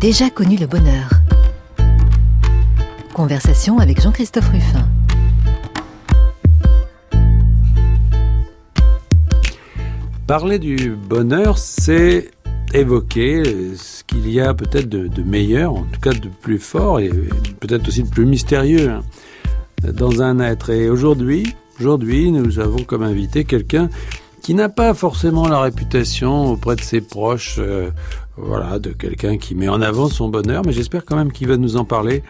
déjà connu le bonheur. Conversation avec Jean-Christophe Ruffin. Parler du bonheur, c'est évoquer ce qu'il y a peut-être de, meilleur, en tout cas de plus fort et peut-être aussi de plus mystérieux hein, dans un être. Et aujourd'hui, aujourd'hui, nous avons comme invité quelqu'un qui n'a pas forcément la réputation auprès de ses proches, euh, voilà, de quelqu'un qui met en avant son bonheur, mais j'espère quand même qu'il va nous en parler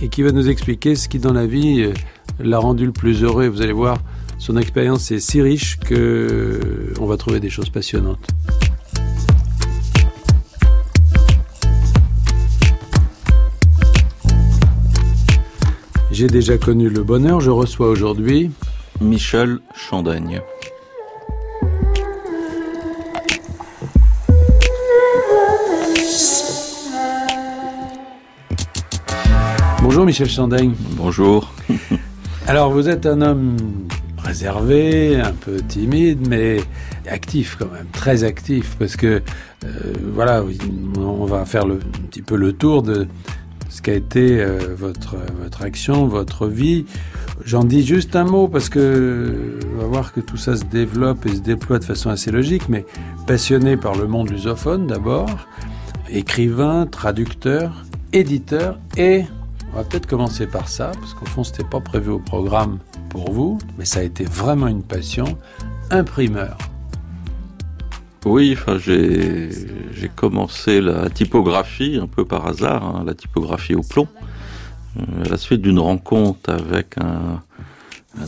et qu'il va nous expliquer ce qui dans la vie euh, l'a rendu le plus heureux. Vous allez voir, son expérience est si riche que euh, on va trouver des choses passionnantes. J'ai déjà connu le bonheur, je reçois aujourd'hui Michel Chandaigne. Bonjour Michel Chandaigne. Bonjour. Alors vous êtes un homme réservé, un peu timide, mais actif quand même, très actif, parce que euh, voilà, on va faire le, un petit peu le tour de ce qu'a été euh, votre, votre action, votre vie. J'en dis juste un mot parce que on va voir que tout ça se développe et se déploie de façon assez logique, mais passionné par le monde lusophone d'abord, écrivain, traducteur, éditeur et on va peut-être commencer par ça parce qu'au fond c'était pas prévu au programme pour vous, mais ça a été vraiment une passion, imprimeur. Oui, enfin, j'ai, commencé la typographie un peu par hasard, hein, la typographie au plomb, euh, à la suite d'une rencontre avec un,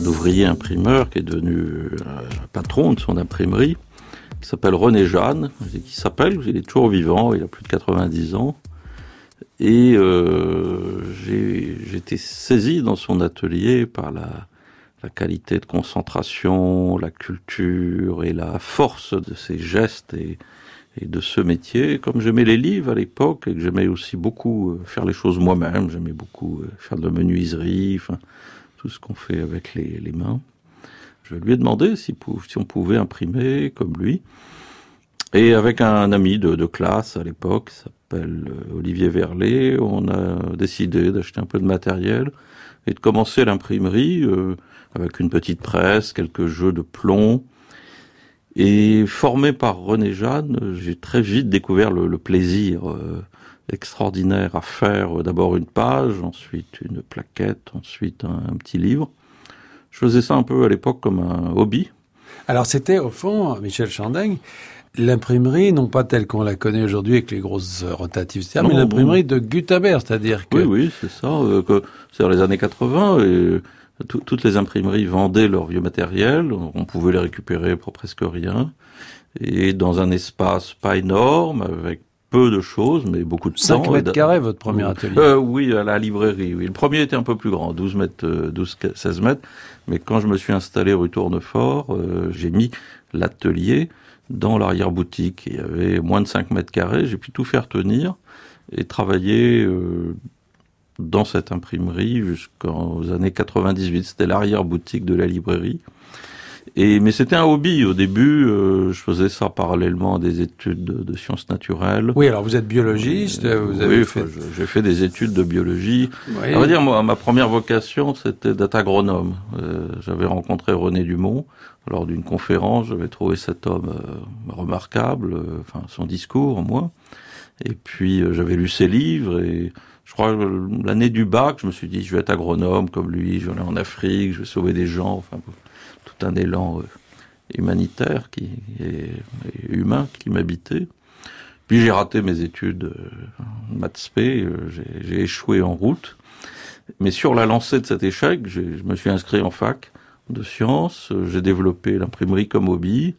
ouvrier imprimeur qui est devenu euh, patron de son imprimerie, qui s'appelle René Jeanne, qui s'appelle, il est toujours vivant, il a plus de 90 ans, et euh, été saisi dans son atelier par la, la qualité de concentration, la culture et la force de ses gestes et, de ce métier. Comme j'aimais les livres à l'époque et que j'aimais aussi beaucoup euh, faire les choses moi-même, j'aimais beaucoup euh, faire de la menuiserie, tout ce qu'on fait avec les, mains. Je lui ai demandé si, si, on pouvait imprimer comme lui. Et avec un ami de, de classe à l'époque, s'appelle euh, Olivier Verlet, on a décidé d'acheter un peu de matériel et de commencer l'imprimerie avec une petite presse, quelques jeux de plomb. Et formé par René Jeanne, j'ai très vite découvert le, plaisir euh, extraordinaire à faire euh, d'abord une page, ensuite une plaquette, ensuite un, petit livre. Je faisais ça un peu à l'époque comme un hobby. Alors c'était au fond, Michel Chandaigne, l'imprimerie, non pas telle qu'on la connaît aujourd'hui avec les grosses rotatives, mais l'imprimerie de Gutenberg, c'est-à-dire que... Oui, oui, c'est ça. Euh, c'est dans les années 80 et toutes les imprimeries vendaient leur vieux matériel, on pouvait les récupérer pour presque rien, et dans un espace pas énorme, avec peu de choses, mais beaucoup de 5 mètres carrés, votre premier atelier euh, Oui, à la librairie, oui. Le premier était un peu plus grand, 12 mètres, 12, euh, 16 mètres, mais quand je me suis installé rue Tournefort, euh, j'ai mis l'atelier dans l'arrière-boutique. Il y avait moins de 5 mètres carrés, j'ai pu tout faire tenir et travailler euh, dans cette imprimerie jusqu'aux années 98. C'était l'arrière-boutique de la librairie. Et, mais c'était un hobby au début. Euh, je faisais ça parallèlement à des études de, sciences naturelles. Oui, alors vous êtes biologiste. Euh, vous avez oui, fait... j'ai fait des études de biologie. Oui. On va dire, moi, ma première vocation, c'était d'être agronome. Euh, j'avais rencontré René Dumont lors d'une conférence. J'avais trouvé cet homme remarquable, enfin son discours, moi. Et puis j'avais lu ses livres et je crois l'année du bac, je me suis dit, je vais être agronome comme lui, je vais aller en Afrique, je vais sauver des gens, enfin, tout un élan euh, humanitaire qui et, humain qui m'habitait. Puis j'ai raté mes études euh, maths euh, j'ai échoué en route. Mais sur la lancée de cet échec, je me suis inscrit en fac de sciences, j'ai développé l'imprimerie comme hobby,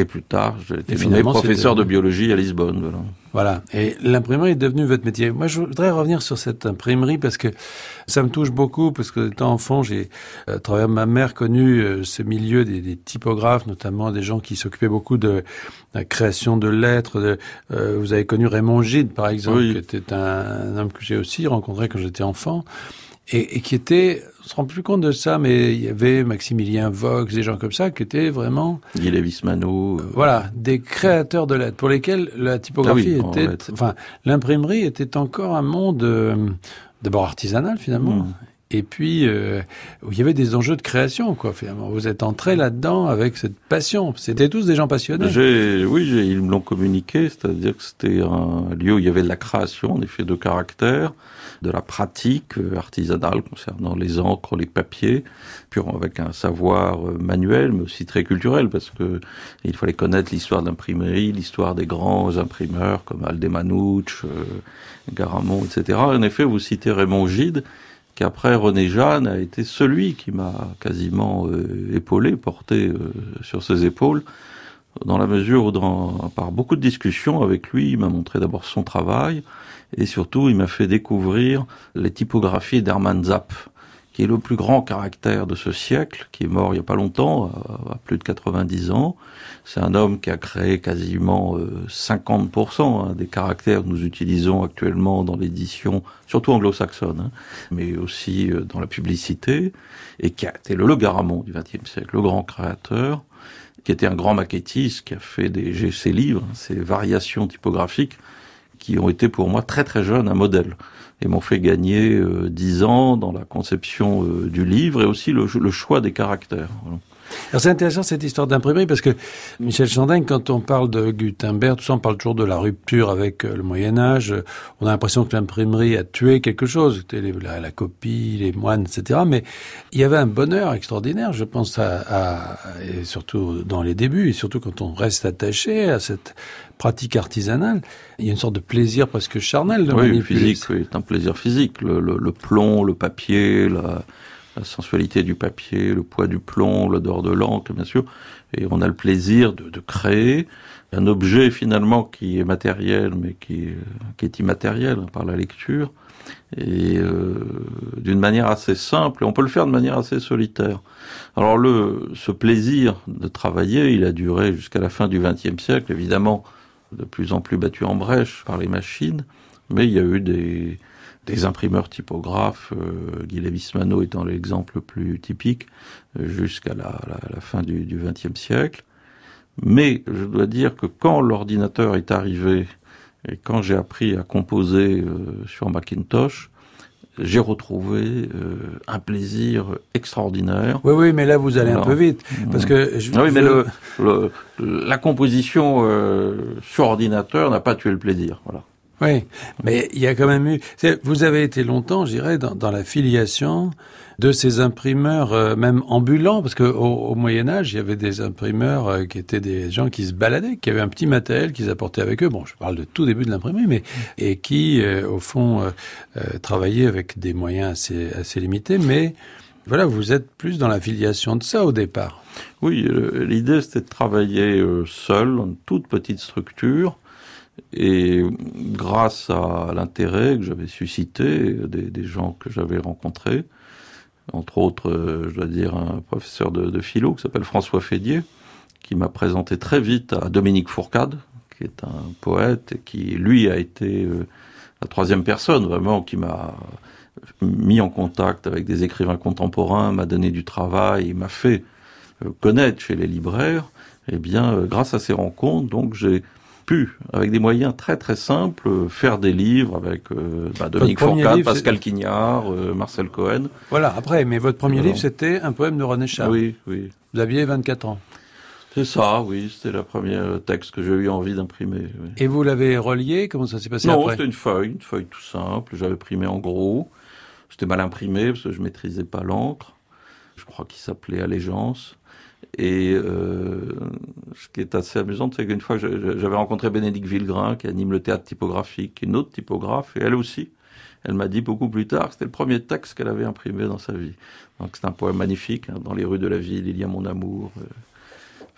et plus tard, j'ai été finalement professeur de biologie à Lisbonne. Voilà. Voilà. Et l'imprimerie est devenue votre métier. Moi, je voudrais revenir sur cette imprimerie parce que ça me touche beaucoup parce que étant enfant, j'ai, à travers ma mère, connu euh, ce milieu des, des, typographes, notamment des gens qui s'occupaient beaucoup de la création de lettres. De, euh, vous avez connu Raymond Gide, par exemple, qui était un, homme que j'ai aussi rencontré quand j'étais enfant. Et, qui était, on se rend plus compte de ça, mais il y avait Maximilien Vox, des gens comme ça, qui étaient vraiment... Guy Lévis-Mano. Euh, voilà, des créateurs de lettres, pour lesquels la typographie ah était... Enfin, l'imprimerie était encore un monde, euh, d'abord artisanal finalement, mmh. et puis euh, où il y avait des enjeux de création, quoi. Finalement, vous êtes entré là-dedans avec cette passion. C'était tous des gens passionnés. Oui, ils me l'ont communiqué, c'est-à-dire que c'était un lieu où il y avait de la création, en effet, de caractère de la pratique euh, artisanale concernant les encres, les papiers, puis avec un savoir euh, manuel, mais aussi très culturel, parce que il fallait connaître l'histoire d'imprimerie, l'histoire des grands imprimeurs comme Aldemanouch, euh, Garamond, etc. En effet, vous citez Raymond Gide, qui après René Jeanne a été celui qui m'a quasiment épaulé, porté sur ses épaules, dans la mesure où, par beaucoup de discussions avec lui, il m'a montré d'abord son travail, et surtout, il m'a fait découvrir les typographies d'Hermann Zapp, qui est le plus grand caractère de ce siècle, qui est mort il n'y a pas longtemps, à, plus de 90 ans. C'est un homme qui a créé quasiment 50% euh, hein, des caractères que nous utilisons actuellement dans l'édition, surtout anglo-saxonne, hein, mais aussi euh, dans la publicité, et qui a été le, le Garamond du XXe siècle, le grand créateur, qui était un grand maquettiste, qui a fait des, ses livres, ses variations typographiques, qui ont été pour moi très très jeunes un modèle et m'ont fait gagner euh, dix ans dans la conception euh, du livre et aussi le choix des caractères. Alors c'est intéressant cette histoire d'imprimerie parce que Michel Chandin, quand on parle de Gutenberg, tout ça, on parle toujours de la rupture avec euh, le Moyen Âge. On a l'impression que l'imprimerie a tué quelque chose, la, la, copie, les moines, etc. Mais il y avait un bonheur extraordinaire, je pense, à, à, et surtout dans les débuts, et surtout quand on reste attaché à cette pratique artisanale. Il y a une sorte de plaisir presque charnel de oui, physique, oui, c'est un plaisir physique. Le, le, le plomb, le papier, la, la sensualité du papier, le poids du plomb, l'odeur de l'encre, bien sûr. Et on a le plaisir de, créer un objet finalement qui est matériel, mais qui, est immatériel par la lecture, et euh, d'une manière assez simple. Et on peut le faire de manière assez solitaire. Alors ce plaisir de travailler, il a duré jusqu'à la fin du XXe siècle, évidemment, de plus en plus battu en brèche par les machines, mais il y a eu des des imprimeurs typographes, euh, Guy Lévis-Mano étant l'exemple le plus typique, euh, jusqu'à la, la, fin du XXe siècle. Mais je dois dire que quand l'ordinateur est arrivé et quand j'ai appris à composer euh, sur Macintosh, j'ai retrouvé euh, un plaisir extraordinaire. Oui, oui, mais là vous allez un peu vite, parce que je, ah oui, mais le, le, la composition euh, sur ordinateur n'a pas tué le plaisir. Voilà. Oui, mais il y a quand même eu. Vous avez été longtemps, je dirais, dans, dans la filiation de ces imprimeurs, euh, même ambulants, parce qu'au au Moyen Âge, il y avait des imprimeurs euh, qui étaient des gens qui se baladaient, qui avaient un petit matériel qu'ils apportaient avec eux. Bon, je parle de tout début de l'imprimerie, mais et qui, euh, au fond, travaillaient avec des moyens assez, assez limités, mais voilà, vous êtes plus dans la filiation de ça au départ. Oui, l'idée c'était de travailler seul, dans une toute petite structure, et grâce à l'intérêt que j'avais suscité des, gens que j'avais rencontrés, entre autres, euh, je dois dire, un professeur de, de philo qui s'appelle François Fédier, qui m'a présenté très vite à Dominique Fourcade, qui est un poète et qui, lui, a été euh, la troisième personne vraiment qui m'a mis en contact avec des écrivains contemporains, m'a donné du travail, m'a fait euh, connaître chez les libraires. Eh bien, grâce à ces rencontres, donc j'ai avec des moyens très très simples, faire des livres avec euh, bah, Dominique Fourcade, Pascal Quignard, euh, Marcel Cohen. Voilà, après, mais votre premier livre, c'était un poème de René Char. Oui, oui. Vous aviez 24 ans. C'est ça, oui, c'était le premier texte que j'ai eu envie d'imprimer. Et vous l'avez relié? Comment ça s'est passé Non, c'était une feuille, une feuille tout simple. J'avais imprimé en gros. C'était mal imprimé parce que je maîtrisais pas l'encre. Je crois qu'il s'appelait Allégeance. Et euh, ce qui est assez amusant, c'est qu'une fois, j'avais rencontré Bénédicte Villegrain, qui anime le théâtre typographique, une autre typographe, et elle aussi. Elle m'a dit beaucoup plus tard que c'était le premier texte qu'elle avait imprimé dans sa vie. Donc c'est un poème magnifique. Hein. Dans les rues de la ville, il y a mon amour. Euh,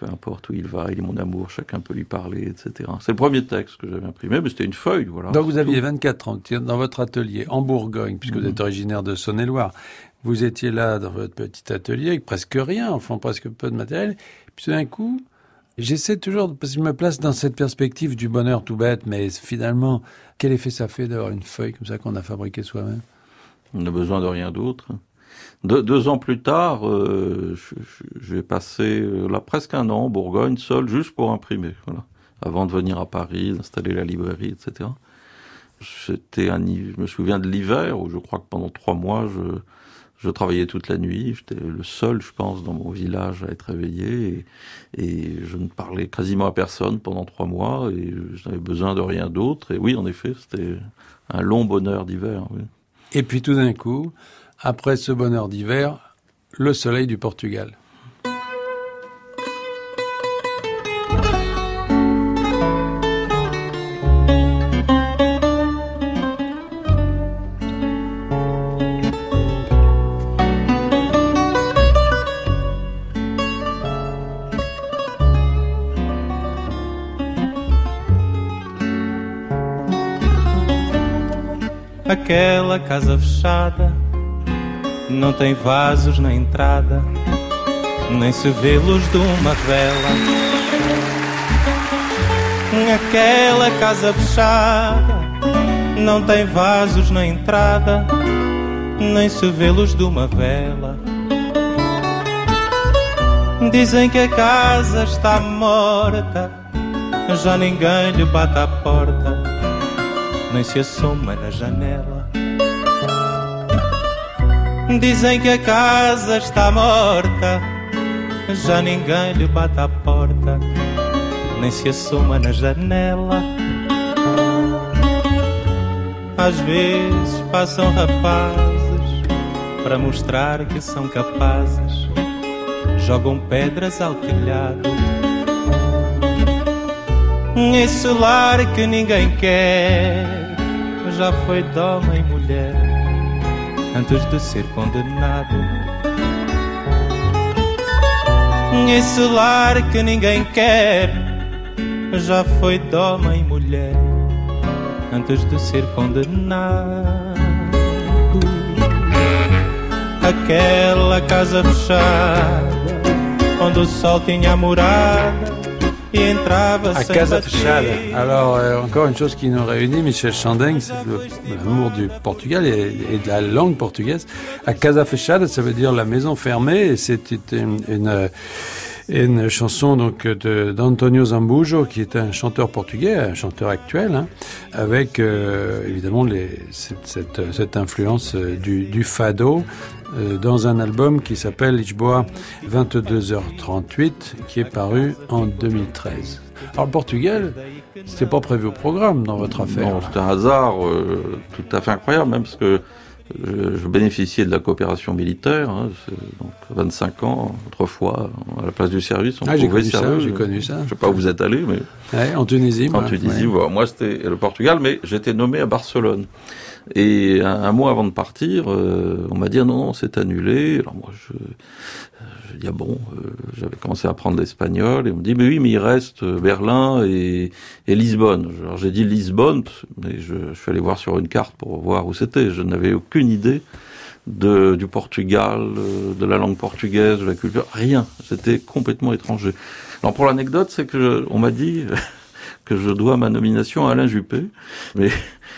peu importe où il va, il est mon amour, chacun peut lui parler, etc. C'est le premier texte que j'avais imprimé, mais c'était une feuille, voilà. Donc vous aviez 24 ans, dans votre atelier, en Bourgogne, puisque vous êtes mhm. originaire de Saône-et-Loire. Vous étiez là dans votre petit atelier avec presque rien, enfin presque peu de matériel. puis d'un coup, j'essaie toujours, parce que je me place dans cette perspective du bonheur tout bête, mais finalement, quel effet ça fait d'avoir une feuille comme ça qu'on a fabriquée soi-même? On n'a besoin de rien d'autre. deux ans plus tard, euh, j'ai passé euh, là presque un an en Bourgogne seul, juste pour imprimer, voilà, avant de venir à Paris, d'installer la librairie, etc. C'était je me souviens de l'hiver où je crois que pendant trois mois, je, je travaillais toute la nuit. J'étais le seul, je pense, dans mon village à être réveillé. Et, je ne parlais quasiment à personne pendant trois mois. Et je n'avais besoin de rien d'autre. Et oui, en effet, c'était un long bonheur d'hiver. Et puis tout d'un coup, après ce bonheur d'hiver, le soleil du Portugal. Aquela casa fechada não tem vasos na entrada, nem se vê luz de uma vela. Aquela casa fechada não tem vasos na entrada, nem se vê luz de uma vela. Dizem que a casa está morta, já ninguém lhe bate à porta nem se assoma na janela. Dizem que a casa está morta, já ninguém lhe bate à porta, nem se assoma na janela. Às vezes passam rapazes para mostrar que são capazes, jogam pedras ao telhado. Esse lar que ninguém quer já foi de homem e mulher antes de ser condenado. Esse lar que ninguém quer já foi de homem e mulher antes de ser condenado. Aquela casa fechada onde o sol tinha morada À Casa Fechada. Alors, euh, encore une chose qui nous réunit, Michel Chandeng, c'est l'amour du Portugal et, de la langue portugaise. À Casa Fechada, ça veut dire la maison fermée, et c'était une, une, une, chanson donc d'Antonio Zambujo, qui est un chanteur portugais, un chanteur actuel, hein, avec euh, évidemment cette, influence euh, du, fado, euh, dans un album qui s'appelle Lisboa 22h38, qui est paru en 2013. Alors le Portugal, c'était pas prévu au programme dans votre affaire. Non, c'était un hasard tout à fait incroyable, même parce que je, je bénéficiais de la coopération militaire, hein, donc 25 ans, autrefois, à la place du service. On ah, j'ai connu, ça, j'ai connu ça. Je sais pas où vous êtes allé, mais... Ouais, en Tunisie. En Tunisie, ouais. moi c'était le Portugal, mais j'étais nommé à Barcelone. Et un, mois avant de partir, euh, on m'a dit ah non, non c'est annulé. Alors moi, je, je dis ah bon, euh, j'avais commencé à apprendre l'espagnol et on me dit mais oui, mais il reste euh, Berlin et, Lisbonne. Alors j'ai dit Lisbonne, mais je, je, suis allé voir sur une carte pour voir où c'était. Je n'avais aucune idée de, du Portugal, de la langue portugaise, de la culture, rien. C'était complètement étranger. Alors pour l'anecdote, c'est que on m'a dit que je dois ma nomination à Alain Juppé, mais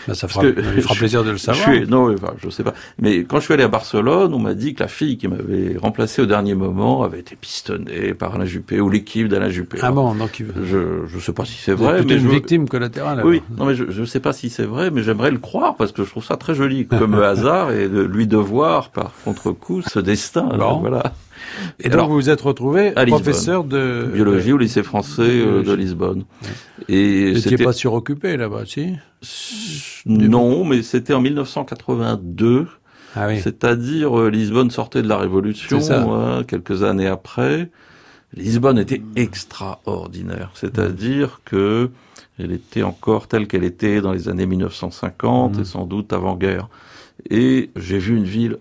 bah, ça fera, il fera plaisir de le savoir. Je suis, non, enfin, je sais pas. Mais quand je suis allé à Barcelone, on m'a dit que la fille qui m'avait remplacé au dernier moment avait été pistonnée par Alain Juppé ou l'équipe d'Alain Juppé. Ah bon, donc je je sais pas si c'est vrai. mais une je... victime collatérale. Oui, non mais je je sais pas si c'est vrai, mais j'aimerais le croire parce que je trouve ça très joli comme hasard et de lui devoir par contre-coup ce destin. Alors, voilà. Et, donc vous vous êtes retrouvé professeur de biologie au lycée français euh, de Lisbonne. Et vous n'étiez pas suroccupé là-bas, si Non, mais c'était en 1982. Ah oui. C'est-à-dire euh, Lisbonne sortait de la Révolution hein, quelques années après. Lisbonne était extraordinaire, c'est-à-dire que elle était encore telle qu'elle était dans les années 1950 mmh. et sans doute avant-guerre. Et j'ai vu une ville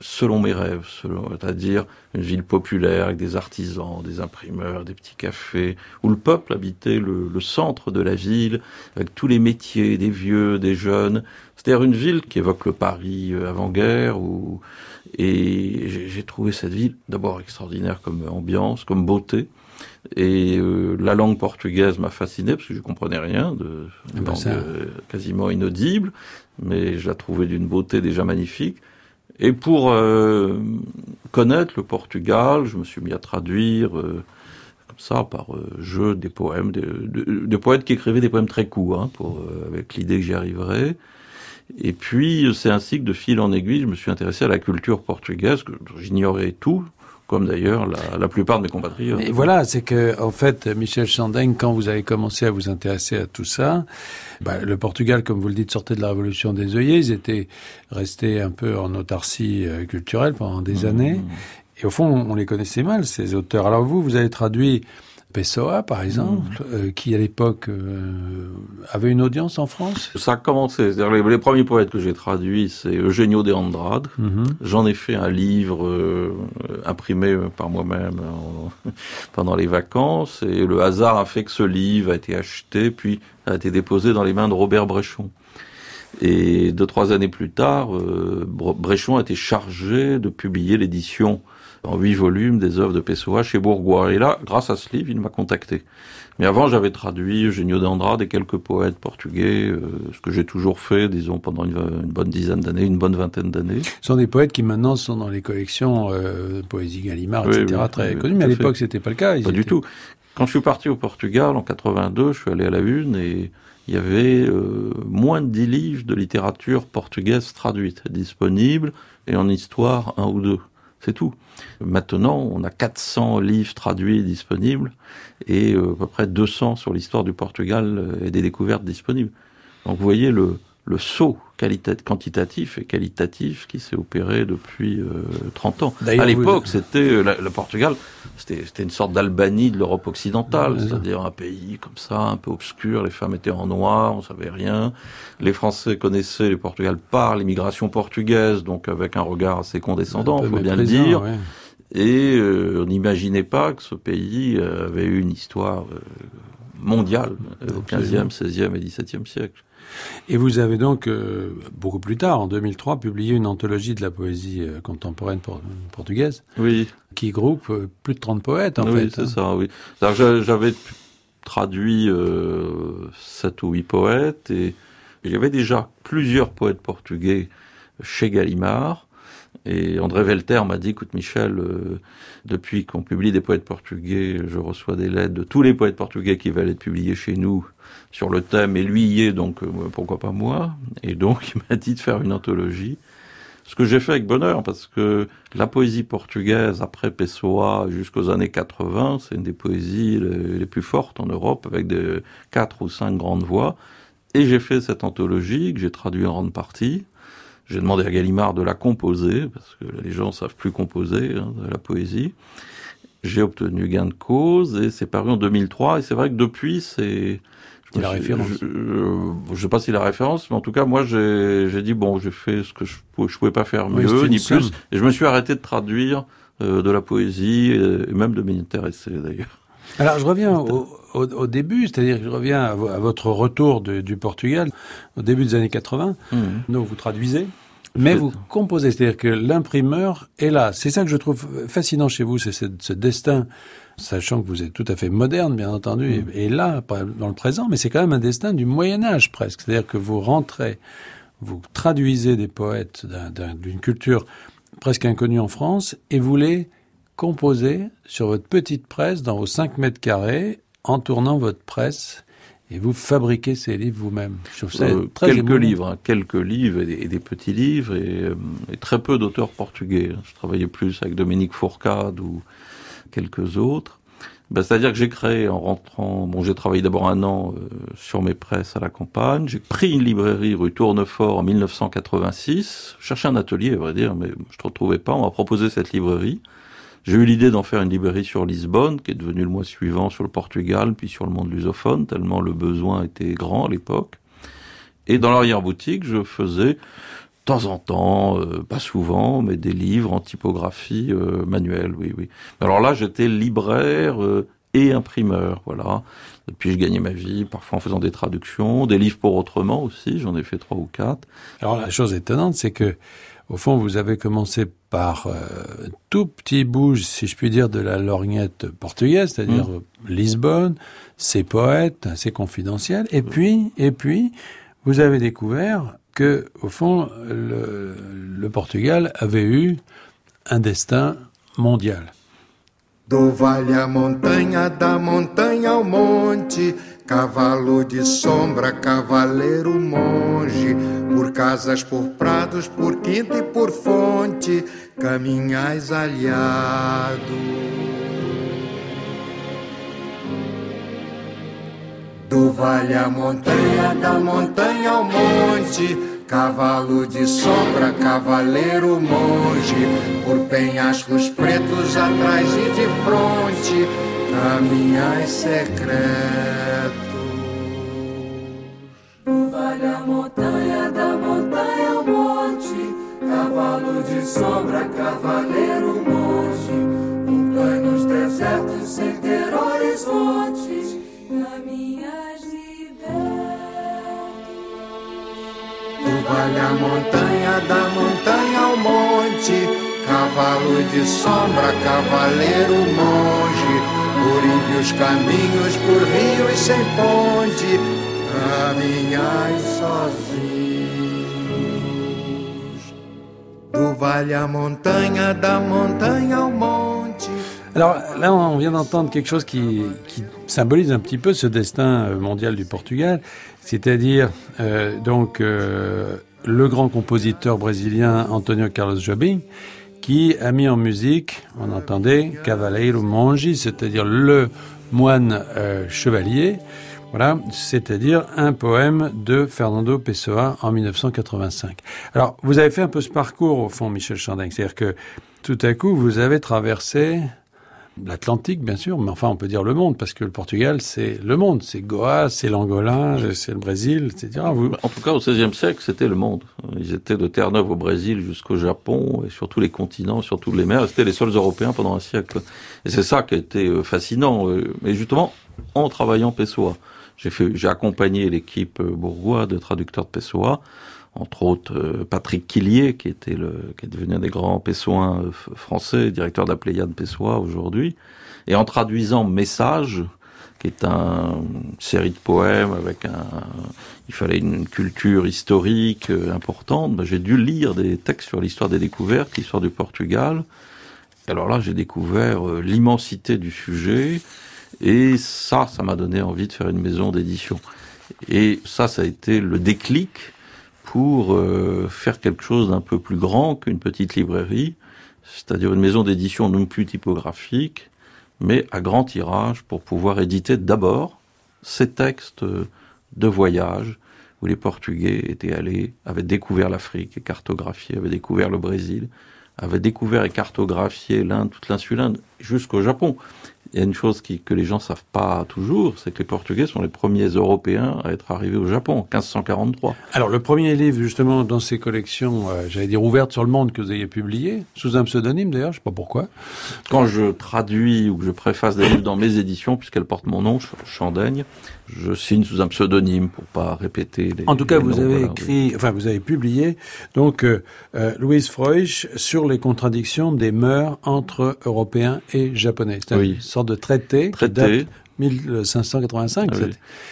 selon mes rêves, c'est-à-dire une ville populaire avec des artisans, des imprimeurs, des petits cafés, où le peuple habitait le, le centre de la ville, avec tous les métiers, des vieux, des jeunes. C'est-à-dire une ville qui évoque le Paris euh, avant-guerre, et j'ai trouvé cette ville d'abord extraordinaire comme ambiance, comme beauté, Et euh, la langue portugaise m'a fasciné parce que je comprenais rien, de Ah bah langue ça. euh, quasiment inaudible, mais je la trouvais d'une beauté déjà magnifique. Et pour euh, connaître le Portugal, je me suis mis à traduire euh, comme ça par euh, jeu des poèmes, des, de- poètes qui écrivaient des poèmes très courts, hein, avec l'idée que j'y arriverais. Et puis c'est ainsi que de fil en aiguille, je me suis intéressé à la culture portugaise, que j'ignorais tout, comme d'ailleurs la, la plupart de mes compatriotes. Et voilà, c'est que en fait, Michel Chandaigne, quand vous avez commencé à vous intéresser à tout ça, bah, le Portugal, comme vous le dites, sortait de la révolution des œillets. Ils étaient restés un peu en autarcie euh, culturelle pendant des Mmh. années. Et au fond, on les connaissait mal, ces auteurs. Alors vous, vous avez traduit Pessoa, par exemple, euh, qui à l'époque euh, avait une audience en France. Ça a commencé. C'est-à-dire les, les premiers poètes que j'ai traduits, c'est Eugenio de Andrade. Mhm. J'en ai fait un livre euh, imprimé par moi-même en- pendant les vacances et le hasard a fait que ce livre a été acheté puis a été déposé dans les mains de Robert Bréchon. Et deux, trois années plus tard, euh, Bréchon a été chargé de publier l'édition en huit volumes des œuvres de Pessoa chez Bourgois. Et là, grâce à ce livre, il m'a contacté. Mais avant, j'avais traduit Eugenio d'Andrade et quelques poètes portugais, euh, ce que j'ai toujours fait, disons, pendant une, une bonne dizaine d'années, une bonne vingtaine d'années. Ce sont des poètes qui maintenant sont dans les collections euh, Poésie Gallimard, Oui, etc., oui, très oui, connues. tout Mais à l'époque, c'était pas le cas. Ils Pas du tout. Quand je suis parti au Portugal en 82, je suis allé à la une et il y avait euh, moins de 10 livres de littérature portugaise traduite disponibles et en histoire un ou deux. C'est tout. Maintenant, on a 400 livres traduits disponibles et euh, à peu près 200 sur l'histoire du Portugal euh, et des découvertes disponibles. Donc vous voyez le, le saut quantitatif et qualitatif qui s'est opéré depuis euh, 30 ans. À vous- l'époque, c'était euh, le Portugal, c'était une sorte d'Albanie de l'Europe occidentale, c'est-à-dire un pays comme ça, un peu obscur. Les femmes étaient en noir, on savait rien. Les Français connaissaient le Portugal par l'immigration portugaise, donc avec un regard assez condescendant, faut bien le dire. ouais. Et euh, on n'imaginait pas que ce pays euh, avait eu une histoire euh, mondiale au Absolument. 15e, 16e et 17e siècle. Et vous avez donc, euh, beaucoup plus tard, en 2003, publié une anthologie de la poésie euh, contemporaine por- portugaise Oui, qui groupe euh, plus de 30 poètes, en oui, fait. c'est hein. ça, oui. J'avais traduit sept ou huit poètes et il y avait déjà plusieurs poètes portugais chez Gallimard. Et André Velter m'a dit, écoute Michel, euh, depuis qu'on publie des poètes portugais, je reçois des lettres de tous les poètes portugais qui veulent être publiés chez nous sur le thème, et lui y est, donc euh, pourquoi pas moi? Et donc il m'a dit de faire une anthologie. Ce que j'ai fait avec bonheur, parce que la poésie portugaise, après Pessoa jusqu'aux années 80, c'est une des poésies les, plus fortes en Europe, avec des quatre ou cinq grandes voix. Et j'ai fait cette anthologie que j'ai traduit en grande partie. J'ai demandé à Gallimard de la composer, parce que les gens savent plus composer hein, de la poésie. J'ai obtenu gain de cause et c'est paru en 2003. Et c'est vrai que depuis, c'est... je la suis- référence. Je, je, je sais pas si la référence, mais en tout cas, moi, j'ai dit, bon, j'ai fait ce que je, je pouvais pas faire Oui, mieux, une ni somme. plus. Et je me suis arrêté de traduire euh, de la poésie et, et même de m'y intéresser, d'ailleurs. Alors, je reviens au, au, au début, c'est-à-dire que je reviens à, vo- à votre retour de- du Portugal, au début des années 80. Donc, vous traduisez, mais vous composez, c'est-à-dire que l'imprimeur est là. C'est ça que je trouve fascinant chez vous, c'est ce, ce destin, sachant que vous êtes tout à fait moderne, bien entendu, Mm. et, et là, dans le présent, mais c'est quand même un destin du Moyen Âge presque. C'est-à-dire que vous rentrez, vous traduisez des poètes d'un- d'un- d'une culture presque inconnue en France, et vous les composez sur votre petite presse dans vos 5 mètres carrés, en tournant votre presse, et vous fabriquez ces livres vous-même. Euh, très quelques émouvant. livres, hein, quelques livres et des, et des petits livres et, euh, et très peu d'auteurs portugais. Je travaillais plus avec Dominique Fourcade ou quelques autres. Ben, C'est-à-dire que j'ai créé en rentrant, bon j'ai travaillé d'abord un an euh, sur mes presses à la campagne, j'ai pris une librairie rue Tournefort en 1986, je cherchais un atelier à vrai dire, mais je ne retrouvais pas, on m'a proposé cette librairie. J'ai eu l'idée d'en faire une librairie sur Lisbonne, qui est devenue le mois suivant sur le Portugal, puis sur le monde lusophone, tellement le besoin était grand à l'époque. Et dans l'arrière-boutique, je faisais de temps en temps, euh, pas souvent, mais des livres en typographie euh, manuelle, oui, oui. Alors là, j'étais libraire euh, et imprimeur, voilà. Et puis je gagnais ma vie, parfois en faisant des traductions, des livres pour autrement aussi, j'en ai fait trois ou quatre. Alors la chose étonnante, c'est que au fond, vous avez commencé par euh, tout petit bout, si je puis dire, de la lorgnette portugaise, c'est-à-dire mmh. Lisbonne, ses poètes, assez confidentiels, et puis, et puis, vous avez découvert que, au fond, le, le Portugal avait eu un destin mondial. Do vale à montanha, da montanha ao monte, cavalo de sombra, cavaleiro monge, por casas, por prados, por quinta e por fonte, caminhais aliado. Do vale à montanha, da montanha ao monte, Cavalo de sombra, cavaleiro monge, por penhascos pretos atrás e de fronte, caminhais secretos. Sombra, cavaleiro monge, por planos desertos sem ter horizontes, caminhais vale a montanha, da montanha ao monte, cavalo de sombra, cavaleiro monge, por índios caminhos, por rios sem ponte, caminhai sozinhos. Alors là, on vient d'entendre quelque chose qui, symbolise un petit peu ce destin euh, mondial du Portugal, c'est-à-dire euh, donc euh, le grand compositeur brésilien Antonio Carlos Jobim, qui a mis en musique, on entendait Cavaleiro Mongi, c'est-à-dire le moine chevalier, voilà, c'est-à-dire un poème de Fernando Pessoa en 1985. Alors, vous avez fait un peu ce parcours au fond, Michel Chandin, c'est-à-dire que tout à coup, vous avez traversé l'Atlantique, bien sûr, mais enfin, on peut dire le monde, parce que le Portugal, c'est le monde. C'est Goa, c'est l'Angola, c'est le Brésil, etc. En tout cas, au XVIe siècle, c'était le monde. Ils étaient de Terre-Neuve au Brésil jusqu'au Japon, et sur tous les continents, sur toutes les mers. C'était les seuls Européens pendant un siècle. Et c'est ça qui a été euh, fascinant. Euh, mais justement, en travaillant Pessoa, j'ai accompagné l'équipe euh, bourgois de traducteurs de Pessoa entre autres euh, Patrick Quillier, qui était le, qui est devenu un des grands Pessoins euh, français, directeur de la Pléiade Pessoa aujourd'hui, et en traduisant Message, qui est un, une série de poèmes avec un, il fallait une culture historique importante. Ben, j'ai dû lire des textes sur l'histoire des découvertes, l'histoire du Portugal. alors là, j'ai découvert l'immensité du sujet, et ça, ça m'a donné envie de faire une maison d'édition. Et ça, ça a été le déclic pour euh, faire quelque chose d'un peu plus grand qu'une petite librairie, c'est-à-dire une maison d'édition non plus typographique, mais à grand tirage pour pouvoir éditer d'abord ces textes de voyage où les Portugais étaient allés, avaient découvert l'Afrique et cartographié, avaient découvert le Brésil, avaient découvert et cartographié l'Inde, toute l'insule Inde, jusqu'au Japon il y a une chose qui, que les gens savent pas toujours, c'est que les Portugais sont les premiers Européens à être arrivés au Japon en 1543. Alors le premier livre justement dans ces collections, euh, j'allais dire ouvertes sur le monde que vous avez publié, sous un pseudonyme d'ailleurs, je sais pas pourquoi. Quand je traduis ou que je préface des livres dans mes éditions, puisqu'elles portent mon nom, Chandaigne, je signe sous un pseudonyme pour pas répéter les. En tout cas, vous avez écrit, enfin vous avez publié donc euh, euh, Louise Freuch sur les contradictions des mœurs entre Européens et Japonais. Une sorte de traité. Traité. 1585. Ah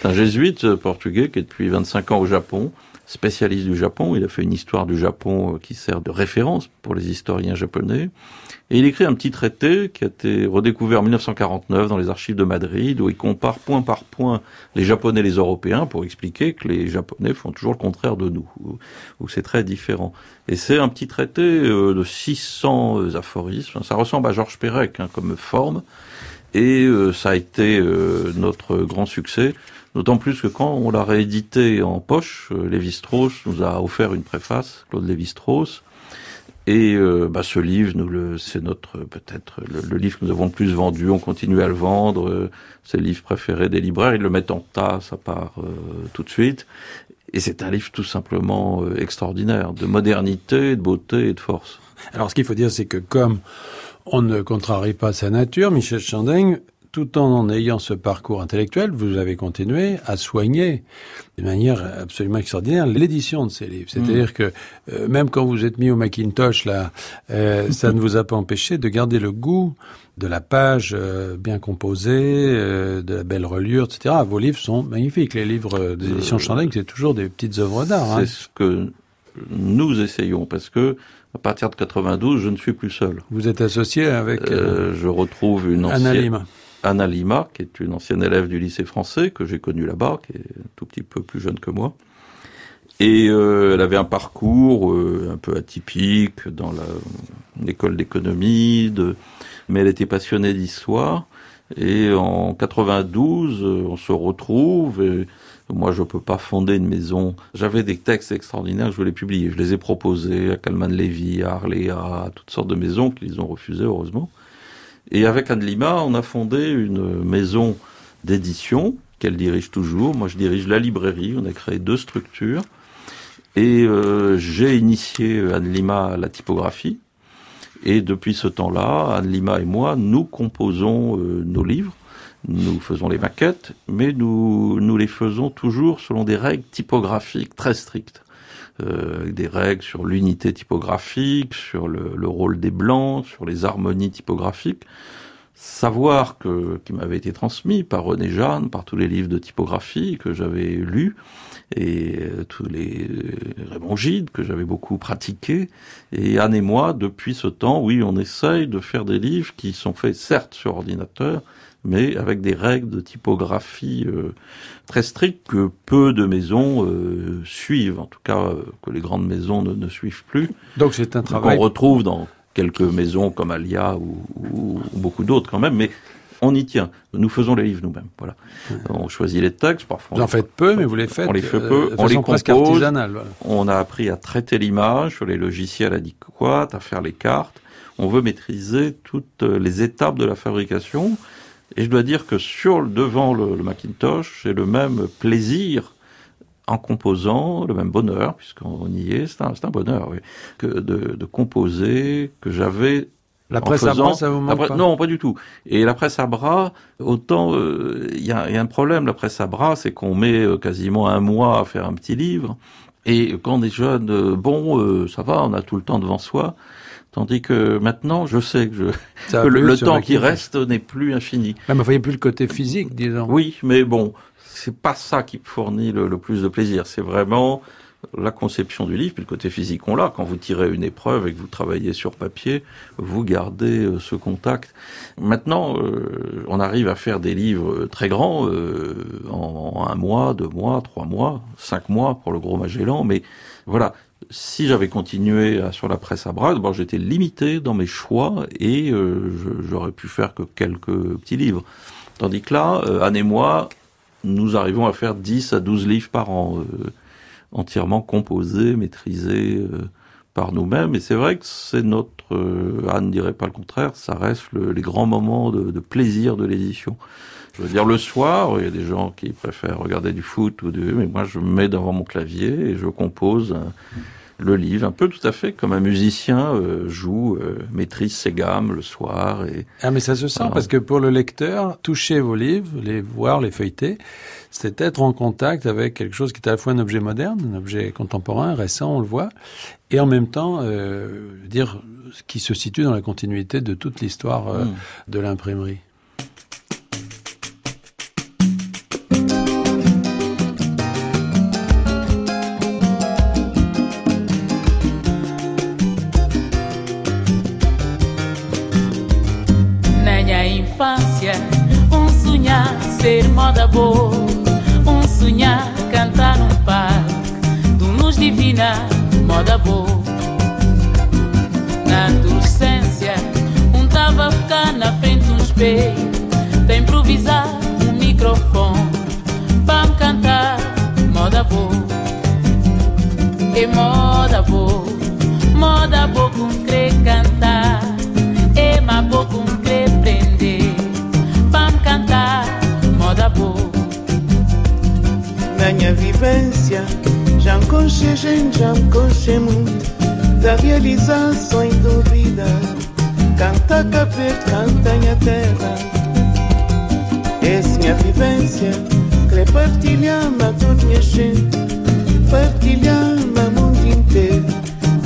C'est un jésuite euh, portugais qui est depuis 25 ans au Japon, spécialiste du Japon. Il a fait une histoire du Japon qui sert de référence pour les historiens japonais. Et il écrit un petit traité qui a été redécouvert en 1949 dans les archives de Madrid, où il compare point par point les Japonais et les Européens pour expliquer que les Japonais font toujours le contraire de nous, où, c'est très différent. Et c'est un petit traité euh, de 600 euh, aphorismes. Ça ressemble à Georges Perec hein, comme forme, et euh, ça a été notre grand succès. D'autant plus que quand on l'a réédité en poche, Lévi-Strauss nous a offert une préface, Claude Lévi-Strauss, et euh, bah, ce livre, nous le, c'est notre peut-être le, livre que nous avons le plus vendu. On continue à le vendre. Euh, c'est le livre préféré des libraires. Ils le mettent en tas, ça part euh, tout de suite. Et c'est un livre tout simplement extraordinaire, de modernité, de beauté et de force. Alors, ce qu'il faut dire, c'est que comme on ne contrarie pas sa nature, Michel Chandaigne, tout en ayant ce parcours intellectuel, vous avez continué à soigner de manière absolument extraordinaire l'édition de ces livres. C'est-à-dire que euh, même quand vous êtes mis au Macintosh, là, euh, ça ne vous a pas empêché de garder le goût de la page euh, bien composée, de la belle reliure, etc. Vos livres sont magnifiques. Les livres des éditions Chandling, c'est toujours des petites œuvres d'art. hein. C'est ce que nous essayons, parce que à partir de 92, je ne suis plus seul. Vous êtes associé avec euh, Euh, je retrouve une Anna ancienne Lima. Anna Lima, qui est une ancienne élève du lycée français que j'ai connue là-bas, qui est un tout petit peu plus jeune que moi. Et euh, elle avait un parcours euh, un peu atypique dans la, une école d'économie, de, mais elle était passionnée d'histoire. Et en 92, euh, on se retrouve. Et moi, je peux pas fonder une maison. J'avais des textes extraordinaires, je voulais publier. Je les ai proposés à Calman Levy, à Arléa, à toutes sortes de maisons qui les ont refusées, heureusement. Et avec Anne Lima, on a fondé une maison d'édition qu'elle dirige toujours. Moi, je dirige la librairie. On a créé deux structures. Et euh, j'ai initié Anne Lima à la typographie. Et depuis ce temps-là, Anne Lima et moi, nous composons euh, nos livres. Nous faisons les maquettes, mais nous, les faisons toujours selon des règles typographiques très strictes. Euh, des règles sur l'unité typographique, sur le, le rôle des blancs, sur les harmonies typographiques. Savoir que, qui m'avait été transmis par René Jeanne, par tous les livres de typographie que j'avais lus, et euh, tous les euh, Raymond Gide que j'avais beaucoup pratiqué. Et Anne et moi, depuis ce temps, oui, on essaye de faire des livres qui sont faits certes sur ordinateur, mais avec des règles de typographie euh, très strictes que peu de maisons euh, suivent, en tout cas euh, que les grandes maisons ne, ne suivent plus. Donc c'est un travail. on retrouve dans quelques maisons comme Alia ou, ou- ou beaucoup d'autres quand même, mais on y tient. Nous faisons les livres nous-mêmes. Voilà. On choisit les textes, parfois. Vous en faites peu, mais vous les faites. On les fait euh, peu, de on les compose. artisanale. voilà. On a appris à traiter l'image sur les logiciels adéquats, à faire les cartes. On veut maîtriser toutes les étapes de la fabrication. Et je dois dire que sur le devant le, le Macintosh, j'ai le même plaisir en composant, le même bonheur, puisqu'on y est, c'est un, bonheur, oui, que de, de composer, que j'avais La presse à faisant- bras, ça vous la manque presse- pas Non, pas du tout. Et la presse à bras, autant euh, il y, a, il y a un problème. La presse à bras, c'est qu'on met euh, quasiment un mois à faire un petit livre. Et quand on est jeune, euh, bon, euh, ça va, on a tout le temps devant soi. Tandis que maintenant, je sais que, je, le, temps qui reste n'est plus infini. Ouais, mais vous voyez plus le côté physique, disons. Oui, mais bon, c'est pas ça qui fournit le, le plus de plaisir. C'est vraiment la conception du livre, puis le côté physique, on l'a. Quand vous tirez une épreuve et que vous travaillez sur papier, vous gardez euh, ce contact. Maintenant, euh, on arrive à faire des livres très grands, euh, en, en un mois, deux mois, trois mois, cinq mois pour le gros Magellan, mais voilà. Si j'avais continué sur la presse à bras, d'abord j'étais limité dans mes choix et euh, j'aurais pu faire que quelques petits livres. Tandis que là, euh, Anne et moi, nous arrivons à faire 10 à 12 livres par an, euh, entièrement composés, maîtrisés par nous-mêmes. Et c'est vrai que c'est notre, Anne ne dirait pas le contraire, ça reste le- les grands moments de plaisir de l'édition. Je veux dire, le soir, il y a des gens qui préfèrent regarder du foot ou du, mais moi je me mets devant mon clavier et je compose euh, le livre, un peu tout à fait comme un musicien euh, joue, euh, maîtrise ses gammes le soir et Ah, mais ça se sent, parce que pour le lecteur, toucher vos livres, les voir, les feuilleter, c'est être en contact avec quelque chose qui est à la fois un objet moderne, un objet contemporain, récent, on le voit, et en même temps, euh, dire qui se situe dans la continuité de toute l'histoire euh, Mm. de l'imprimerie. Infância, um sonhar ser moda boa, um sonhar cantar num parque, do luz divina, moda boa. Na adolescência, um tava a ficar na frente de um espelho, de improvisar um microfone, para me cantar, moda boa. E moda boa, moda boa Na minha vivência, já me gente, já me conchei muito. Da realização em dúvida Canta capete, canta minha terra minha vivência, querer partilhar-me a toda minha gente, partilhar-me a mundo inteiro.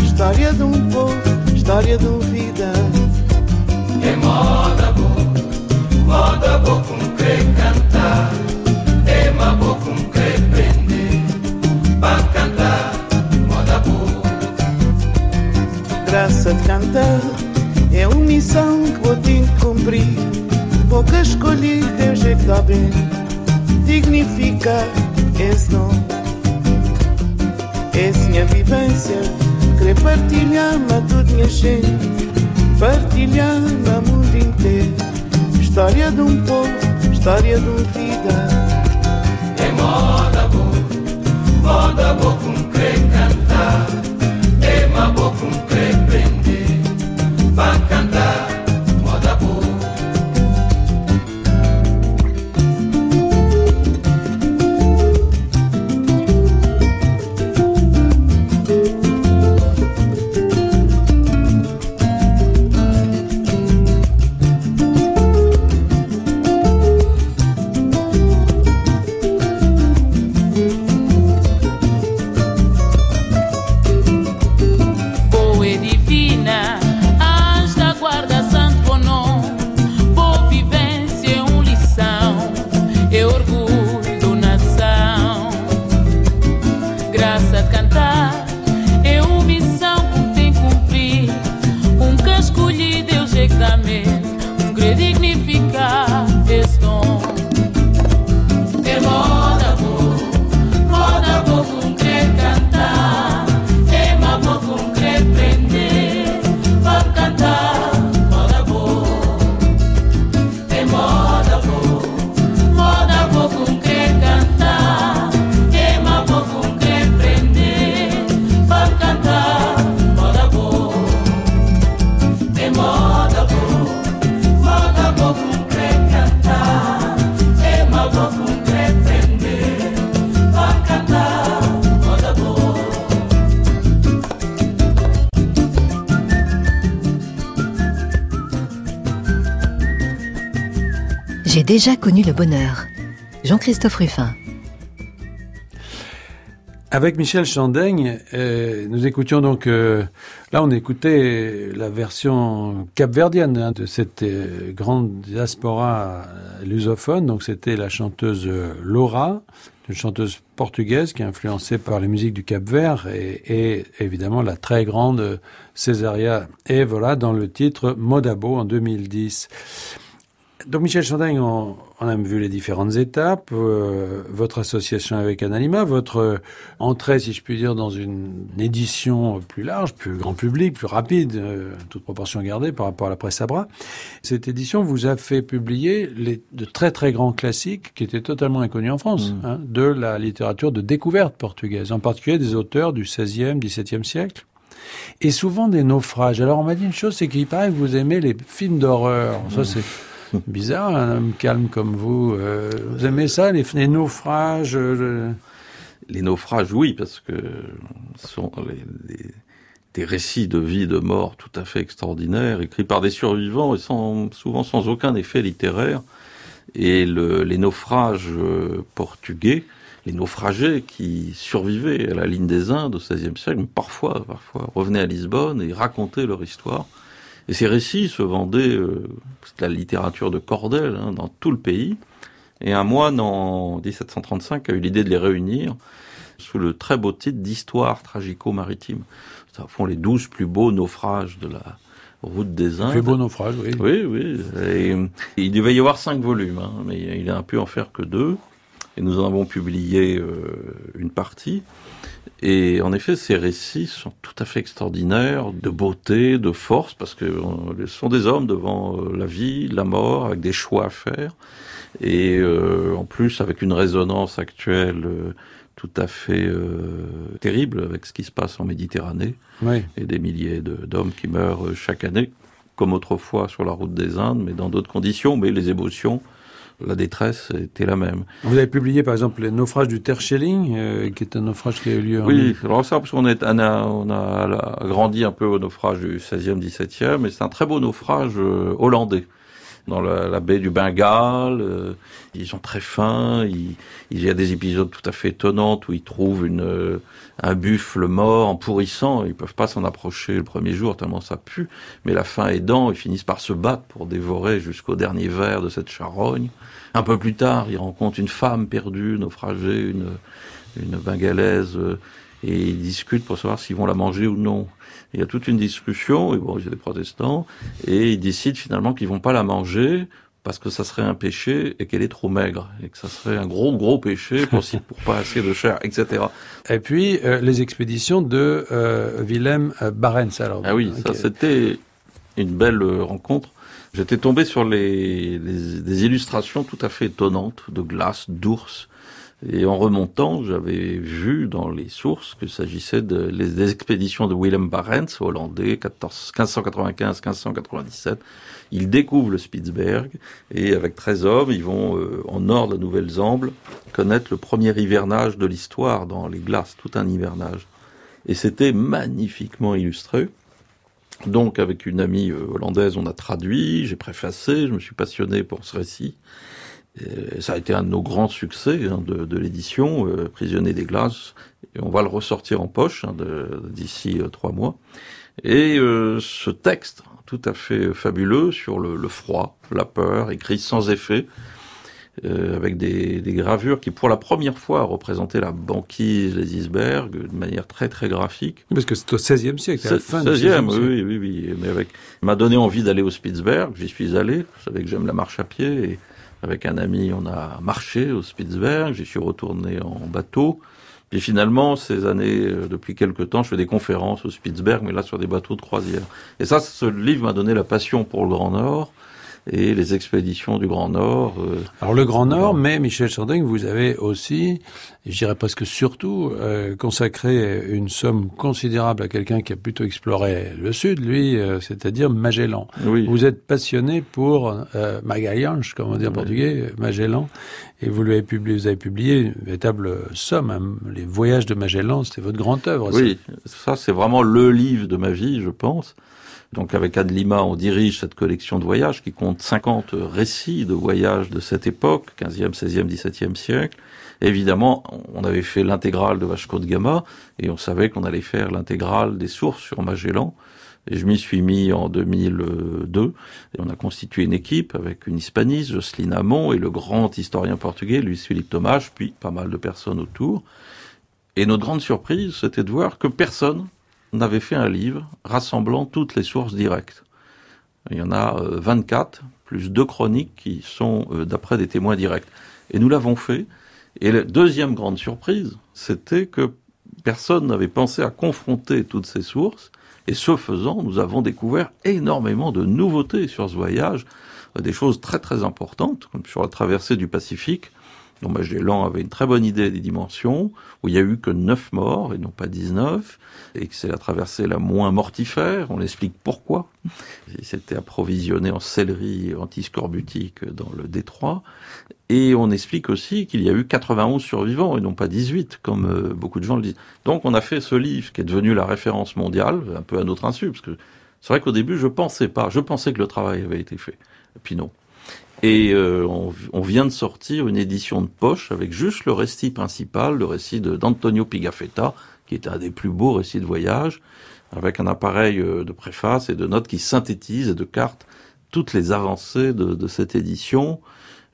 História de um povo, história de uma vida. É moda boa, moda boa com De cantar é uma missão que vou ter que cumprir. Pouca escolhi, Deus é que dá bem, dignificar esse nome. Essa minha vivência, querer partilhar-me a toda minha gente, partilhar-me a mundo inteiro. História de um povo, história de uma vida. É moda boa, moda boa com que cantar, é uma boa com que déjà connu le bonheur. Jean-Christophe Ruffin. Avec Michel Chandaigne, euh, nous écoutions donc, euh, là on écoutait la version capverdienne hein, de cette euh, grande diaspora lusophone, donc c'était la chanteuse Laura, une chanteuse portugaise qui est influencée par les musiques du Cap-Vert et, et évidemment la très grande Césaria Evola dans le titre Modabo en 2010. Donc Michel Chandaigne, on, on a vu les différentes étapes, euh, votre association avec Analima, votre euh, entrée, si je puis dire, dans une édition plus large, plus grand public, plus rapide, euh, toute proportion gardée par rapport à la presse à bras. Cette édition vous a fait publier les, de très très grands classiques qui étaient totalement inconnus en France, hein, de la littérature de découverte portugaise, en particulier des auteurs du XVIe, XVIIe siècle. Et souvent des naufrages. Alors on m'a dit une chose, c'est qu'il paraît que vous aimez les films d'horreur. Ça c'est bizarre, un homme calme comme vous. Euh, vous aimez ça, les, naufrages euh, le- Les naufrages, oui, parce que ce sont des récits de vie, de mort tout à fait extraordinaires, écrits par des survivants et sans, souvent sans aucun effet littéraire. Et le- les naufrages euh, portugais, les naufragés qui survivaient à la ligne des Indes au XVIe siècle, parfois, parfois revenaient à Lisbonne et racontaient leur histoire. Et ces récits se vendaient, euh, c'est la littérature de Cordel, hein, dans tout le pays. Et un moine en 1735 a eu l'idée de les réunir sous le très beau titre d'Histoire tragico-maritime. Ça font les douze plus beaux naufrages de la route des Indes. plus beau naufrage, oui. Oui, oui. Et, il devait y avoir cinq volumes, hein, mais il a pu en faire que deux. Et nous en avons publié euh, une partie. Et en effet, ces récits sont tout à fait extraordinaires, de beauté, de force, parce que euh, ce sont des hommes devant euh, la vie, la mort, avec des choix à faire. Et euh, en plus, avec une résonance actuelle euh, tout à fait euh, terrible avec ce qui se passe en Méditerranée Oui. et des milliers de- d'hommes qui meurent chaque année, comme autrefois sur la route des Indes, mais dans d'autres conditions. Mais les émotions, la détresse était la même. Vous avez publié par exemple le naufrage du Terschelling, euh, qui est un naufrage qui a eu lieu en Oui, alors ça, parce qu'on est, on a, on a grandi un peu au naufrage du 16e, 17e, et c'est un très beau naufrage euh, hollandais. Dans la, la baie du Bengale. euh, ils sont très fins. Il, il y a des épisodes tout à fait étonnants où ils trouvent une, euh, un buffle mort en pourrissant. Ils peuvent pas s'en approcher le premier jour tellement ça pue. Mais la faim aidant, ils finissent par se battre pour dévorer jusqu'au dernier verre de cette charogne. Un peu plus tard, ils rencontrent une femme perdue, naufragée, une, une bengalaise, euh, et ils discutent pour savoir s'ils vont la manger ou non. Il y a toute une discussion, et bon, il y a des protestants, et ils décident finalement qu'ils vont pas la manger parce que ça serait un péché et qu'elle est trop maigre, et que ça serait un gros gros péché pour, pas assez de chair, etc. Et puis euh, les expéditions de euh, Willem euh, Barents. Alors, Ah oui, ça c'était une belle rencontre. J'étais tombé sur les, les- des illustrations tout à fait étonnantes de glace, d'ours. Et en remontant, j'avais vu dans les sources qu'il s'agissait de, des expéditions de Willem Barents, hollandais, 14 1595-1597. Il découvre le Spitzberg et avec 13 hommes, ils vont euh, en nord de la Nouvelle-Zambie connaître le premier hivernage de l'histoire dans les glaces, tout un hivernage. Et c'était magnifiquement illustré. Donc, avec une amie euh, hollandaise, on a traduit, j'ai préfacé, je me suis passionné pour ce récit. Et ça a été un de nos grands succès hein, de, de l'édition, euh, Prisonnier des glaces. Et on va le ressortir en poche hein, d'ici euh, trois mois. Et euh, ce texte, tout à fait fabuleux, sur le, le froid, la peur, écrit sans effet, euh, avec des, des gravures qui, pour la première fois, représentaient la banquise, les icebergs, de manière très très graphique. Parce que c'est au XVIe siècle, c'est à la fin du 16e, XVIe siècle. oui, oui, oui. Mais avec, m'a donné envie d'aller au Spitzberg. J'y suis allé. Vous savez que j'aime la marche à pied. Et avec un ami, on a marché au Spitzberg. J'y suis retourné en bateau. Puis finalement, ces années, euh, depuis quelques temps, je fais des conférences au Spitzberg, mais là sur des bateaux de croisière. Et ça, ce livre m'a donné la passion pour le Grand Nord et les expéditions du Grand Nord. euh, Alors le Grand Nord, mais Michel Chardin, vous avez aussi, je dirais presque surtout, euh, consacré une somme considérable à quelqu'un qui a plutôt exploré le Sud, lui, euh, c'est-à-dire Magellan. oui. Vous êtes passionné pour Magalhães, comme on dit en Oui. portugais, Magellan, et vous, lui avez publié, vous avez publié une véritable somme. hein. Les voyages de Magellan, c'était votre grande œuvre. Oui, ça c'est vraiment le livre de ma vie, je pense. Donc avec Anne Lima, on dirige cette collection de voyages qui compte 50 récits de voyages de cette époque, 15e, 16e, 17e siècle. Évidemment, on avait fait l'intégrale de Vasco de Gama et on savait qu'on allait faire l'intégrale des sources sur Magellan. Et je m'y suis mis en 2002 et on a constitué une équipe avec une hispaniste, Jocelyne Hamon, et le grand historien portugais, Luis Philippe Thomas, puis pas mal de personnes autour. Et notre grande surprise, c'était de voir que personne n'avait fait un livre rassemblant toutes les sources directes. Il y en a euh, 24, plus deux chroniques qui sont euh, d'après des témoins directs. Et nous l'avons fait. Et la deuxième grande surprise, c'était que personne n'avait pensé à confronter toutes ces sources. Et ce faisant, nous avons découvert énormément de nouveautés sur ce voyage, euh, des choses très très importantes, comme sur la traversée du Pacifique, dont Magellan avait une très bonne idée des dimensions, où il y a eu que 9 morts et non pas 19, et que c'est la traversée la moins mortifère. On explique pourquoi. Il s'était approvisionné en céleri antiscorbutique dans le détroit. Et on explique aussi qu'il y a eu 91 survivants et non pas 18, comme euh, beaucoup de gens le disent. Donc on a fait ce livre qui est devenu la référence mondiale, un peu à notre insu, parce que c'est vrai qu'au début je pensais pas, je pensais que le travail avait été fait. Et puis non. Et euh, on, vient de sortir une édition de poche avec juste le récit principal, le récit d'Antonio Pigafetta, qui est un des plus beaux récits de voyage, avec un appareil euh, de préface et de notes qui synthétise et de cartes toutes les avancées de cette édition.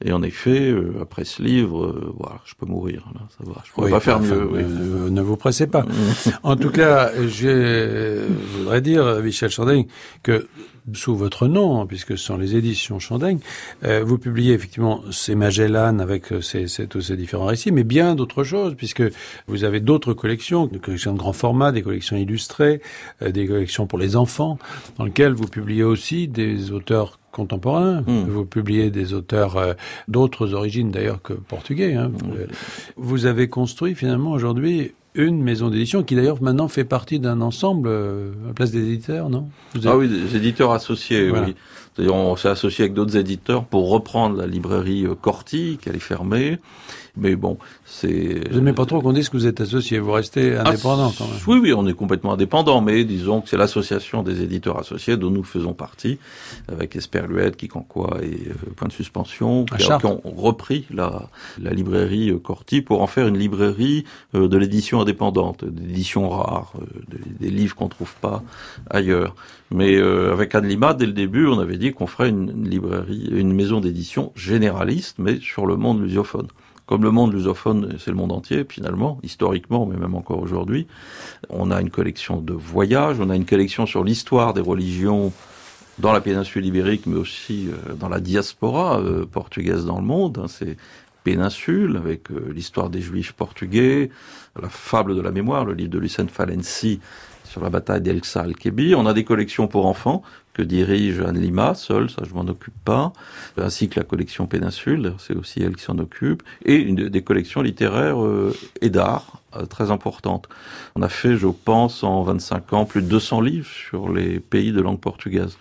Et en effet, euh, après ce livre, euh, voilà, je peux mourir. Là, ça va, je pourrais Oui, pas faire mieux. oui. euh, ne vous pressez pas. En tout cas, je voudrais dire, Michel Chandaigne, que sous votre nom, puisque ce sont les éditions Chandaigne, euh, vous publiez effectivement ces Magellan avec euh, ces, ces- tous ces différents récits, mais bien d'autres choses, puisque vous avez d'autres collections, des collections de grand format, des collections illustrées, euh, des collections pour les enfants, dans lesquelles vous publiez aussi des auteurs contemporains. Mm. Vous publiez des auteurs euh, d'autres origines d'ailleurs que portugais. Hein. Euh, Vous avez construit finalement aujourd'hui une maison d'édition qui d'ailleurs maintenant fait partie d'un ensemble euh, à place des éditeurs, non? Ah oui, des éditeurs associés, voilà. oui. D'ailleurs, on s'est associé avec d'autres éditeurs pour reprendre la librairie euh, Corti, qui est fermée. Mais bon, c'est. Vous n'aimez pas trop qu'on dise que vous êtes associé, vous restez ah, indépendant quand même. Oui, oui, on est complètement indépendant, mais disons que c'est l'association des éditeurs associés dont nous faisons partie, avec Esperluette, Quicanquois et euh, Point de Suspension, qui, qui, ont repris la, la librairie euh, Corti pour en faire une librairie de l'édition indépendante, d'édition rare, des, des livres qu'on trouve pas ailleurs. Mais euh, avec Anne Lima, dès le début, on avait dit qu'on ferait une, librairie, une maison d'édition généraliste, mais sur le monde lusophone comme le monde lusophone, c'est le monde entier, finalement, historiquement, mais même encore aujourd'hui. On a une collection de voyages, on a une collection sur l'histoire des religions dans la péninsule ibérique, mais aussi euh, dans la diaspora euh, portugaise dans le monde. Hein, c'est péninsule, avec euh, l'histoire des juifs portugais, la fable de la mémoire, le livre de Lucien Falensi sur la bataille d'El. On a des collections pour enfants, que dirige Anne Lima, seule, ça je m'en occupe pas, ainsi que la collection Péninsule, c'est aussi elle qui s'en occupe, et des collections littéraires euh, et d'art euh, très importantes. On a fait, je pense, en 25 ans, plus de 200 livres sur les pays de langue portugaise.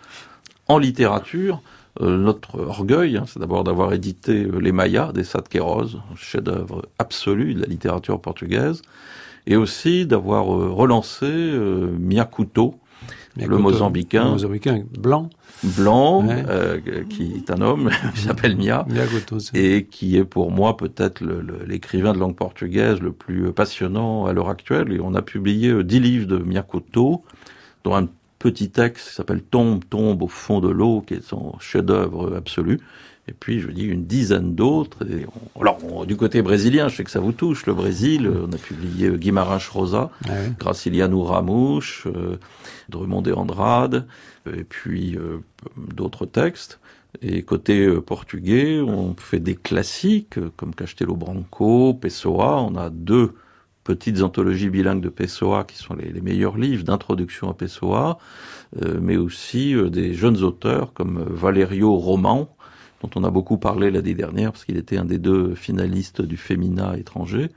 En littérature, euh, notre orgueil, hein, c'est d'abord d'avoir édité Les Mayas des Queiroz, chef-d'œuvre absolu de la littérature portugaise, et aussi d'avoir relancé Miakuto, le Mozambiquin. Le Mozambiquin blanc. Blanc, euh, qui est un homme, qui s'appelle Mia, et qui est pour moi peut-être l'écrivain de langue portugaise le plus passionnant à l'heure actuelle. Et on a publié euh, dix livres de Miakoto, dont un petit texte qui s'appelle Tombe, tombe au fond de l'eau, qui est son chef-d'œuvre absolu. Et puis, je dis, une dizaine d'autres. Alors, du côté brésilien, je sais que ça vous touche, le Brésil. On a publié Guimarães Rosa, ah oui. Graciliano Ramouche, euh, Drummond et Andrade, et puis euh, d'autres textes. Et côté euh, portugais, on fait des classiques comme Castelo Branco, Pessoa. On a deux petites anthologies bilingues de Pessoa qui sont les, les meilleurs livres d'introduction à Pessoa, euh, mais aussi euh, des jeunes auteurs comme Valerio Roman, dont on a beaucoup parlé l'année dernière parce qu'il était un des deux finalistes du Femina étranger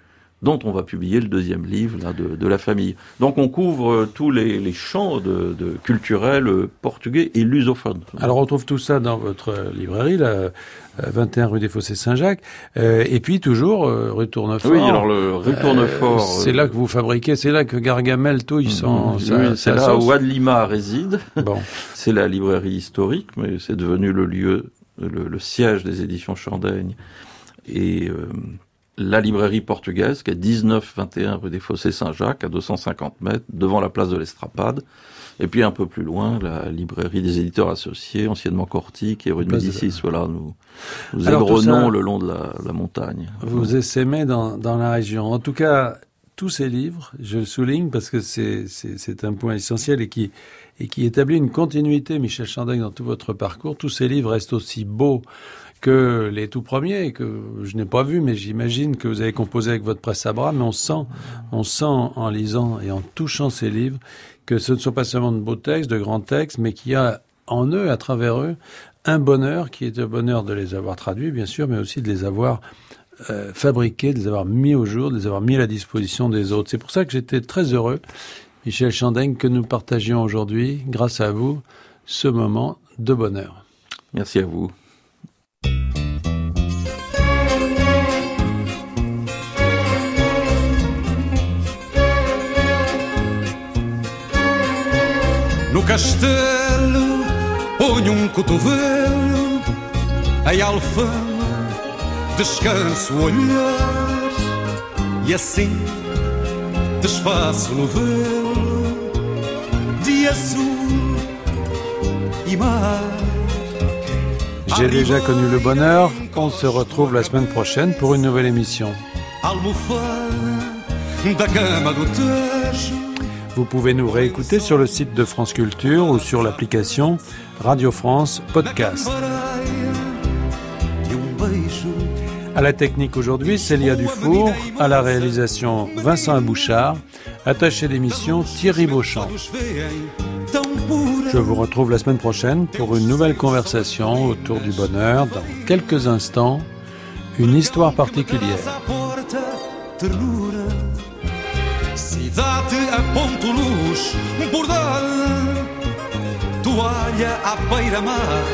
dont on va publier le deuxième livre là, de, de la famille. Donc on couvre euh, tous les, les champs de, de culturels euh, portugais et lusophones. Alors on trouve tout ça dans votre librairie, là, 21 rue des Fossés Saint-Jacques, euh, et puis toujours euh, rue Tournefort. Oui, alors le rue Tournefort. Euh, c'est là que vous fabriquez, c'est là que Gargamel touille son. Mmh, oui, c'est là où Adlima réside. Bon. c'est la librairie historique, mais c'est devenu le lieu, le, le, siège des éditions Chandaigne. Et euh, la librairie portugaise, qui est 19-21 rue des Fossés Saint-Jacques, à 250 mètres, devant la place de l'Estrapade. Et puis un peu plus loin, la librairie des éditeurs associés, anciennement Corti, qui est rue de Médicis. Voilà, nous, nous égrenons le long de la, la montagne. Vous essaimez dans, dans la région. En tout cas, tous ces livres, je le souligne parce que c'est un point essentiel et qui, et qui établit une continuité, Michel Chandaigne, dans tout votre parcours. Tous ces livres restent aussi beaux que les tout premiers, que je n'ai pas vu, mais j'imagine que vous avez composé avec votre presse à bras, mais on sent, on sent en lisant et en touchant ces livres que ce ne sont pas seulement de beaux textes, de grands textes, mais qu'il y a en eux, à travers eux, un bonheur qui est le bonheur de les avoir traduits, bien sûr, mais aussi de les avoir euh, fabriqués, de les avoir mis au jour, de les avoir mis à la disposition des autres. C'est pour ça que j'étais très heureux, Michel Chandaigne, que nous partagions aujourd'hui, grâce à vous, ce moment de bonheur. Merci à vous. No castelo ponho um cotovelo Em alfama descanso o olhar E assim desfaço no velo J'ai déjà connu le bonheur. On se retrouve la semaine prochaine pour une nouvelle émission. Vous pouvez nous réécouter sur le site de France Culture ou sur l'application Radio France Podcast. À la technique aujourd'hui, Célia Dufour, à la réalisation Vincent Abouchard, attaché d'émission Thierry Beauchamp. Je vous retrouve la semaine prochaine pour une nouvelle conversation autour du bonheur. Dans quelques instants, une histoire particulière. cidade toalha à beira-mar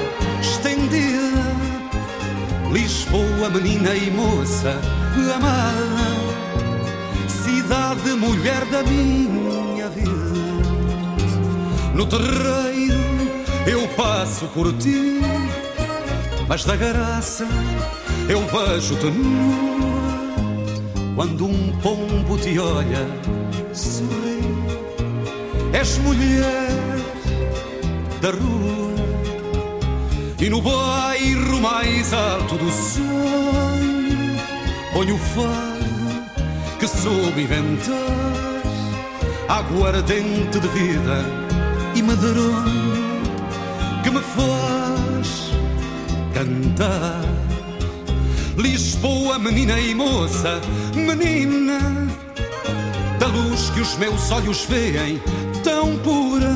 Lisboa, menina e moça cidade, mulher da minha vida. No terreiro eu passo por ti, mas da graça eu vejo-te nua. Quando um pombo te olha, sorri, és mulher da rua. E no bairro mais alto do sonho, ponho o fado que soube inventar, aguardente de vida e medronho que me faz cantar. Lisboa, menina e moça, menina, da luz que os meus olhos veem, tão pura.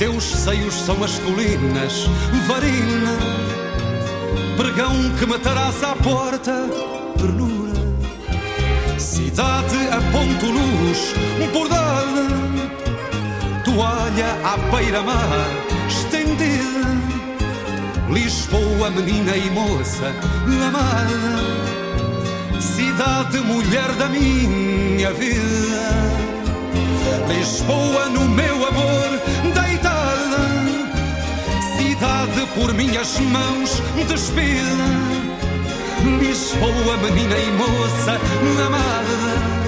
Teus seios são as colinas, varina, pregão que matarás à porta, ternura. Cidade a ponto luz, bordada, toalha à beira-mar, estendida Lisboa, menina e moça amada, cidade, mulher da minha vida. Lisboa, no meu amor, deitada, cidade por minhas mãos despida. Lisboa, menina e moça amada